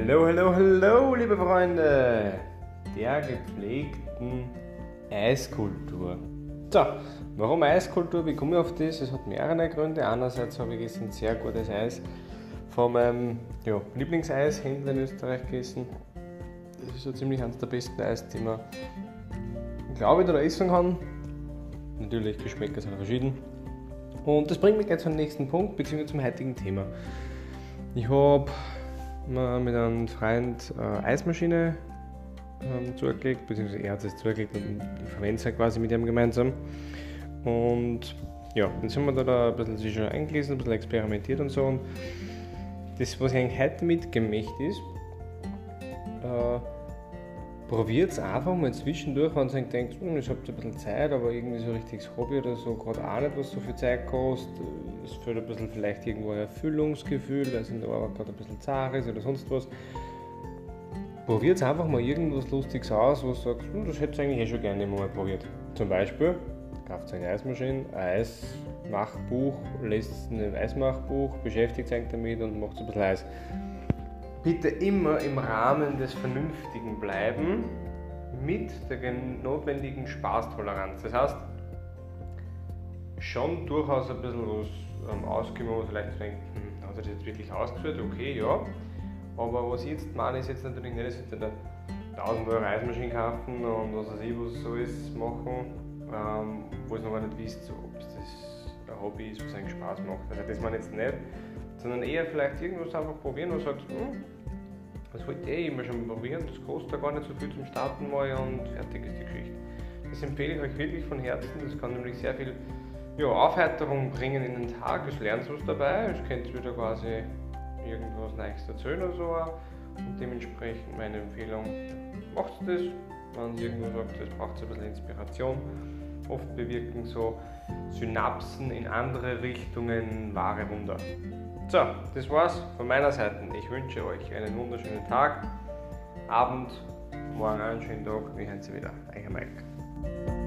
Hallo, hallo, hallo, liebe Freunde der gepflegten Eiskultur. So, warum Eiskultur? Wie komme ich auf das? Es hat mehrere Gründe. Einerseits habe ich gestern sehr gutes Eis von meinem ja, Lieblingseishändler in Österreich gegessen. Das ist so ziemlich eines der besten Eis, die man, glaube ich, da essen kann. Natürlich, Geschmäcker sind verschieden. Und das bringt mich gleich zum nächsten Punkt, beziehungsweise zum heutigen Thema. Ich habe mit einem Freund eine Eismaschine ähm, zugelegt, beziehungsweise er hat es zugelegt und ich verwende es halt quasi mit ihm gemeinsam. Und ja, dann sind wir da, da ein bisschen sich schon eingelesen, ein bisschen experimentiert und so. Und das, was ich eigentlich heute mitgemacht ist, äh, probiert es einfach mal zwischendurch, wenn ihr denkt, hm, ich habe ein bisschen Zeit, aber irgendwie so richtiges Hobby oder so, gerade auch nicht, was so viel Zeit kostet. Es fehlt ein bisschen vielleicht irgendwo ein Erfüllungsgefühl, weil es in der Arbeit gerade ein bisschen zart ist oder sonst was. Probiert einfach mal irgendwas Lustiges aus, wo du sagst, hm, das hättest du eigentlich eh schon gerne mal probiert. Zum Beispiel, kauft eine Eismaschine, ein Eismachbuch, lässt ein Eismachbuch, beschäftigt sich damit und macht ein bisschen Eis bitte immer im Rahmen des Vernünftigen bleiben, mit der notwendigen Spaßtoleranz. Das heißt, schon durchaus ein bisschen was ähm, ausgeben, vielleicht denkt, hm, hat er das jetzt wirklich ausgeführt? Okay, ja. Aber was ich jetzt meine, ist jetzt natürlich nicht, dass ich eine 1000 Euro Reismaschine kaufen und was weiß ich, was so ist, machen, ähm, wo ich noch gar nicht wisst, ob das ein Hobby ist, was eigentlich Spaß macht. Also das meine ich jetzt nicht, sondern eher vielleicht irgendwas einfach probieren und sagt, hm, das wollte ich eh immer schon probieren, das kostet ja gar nicht so viel zum Starten mal und fertig ist die Geschichte. Das empfehle ich euch wirklich von Herzen, das kann nämlich sehr viel ja, Aufheiterung bringen in den Tag, es lernt was dabei, es könnt wieder quasi irgendwas Neues erzählen oder so und dementsprechend meine Empfehlung, macht das, wenn ihr irgendwo sagt, das braucht ein bisschen Inspiration. Oft bewirken so Synapsen in andere Richtungen wahre Wunder. So, das war's von meiner Seite. Ich wünsche euch einen wunderschönen Tag, Abend, morgen einen schönen Tag. Wir hören Sie wieder. Euer Mike.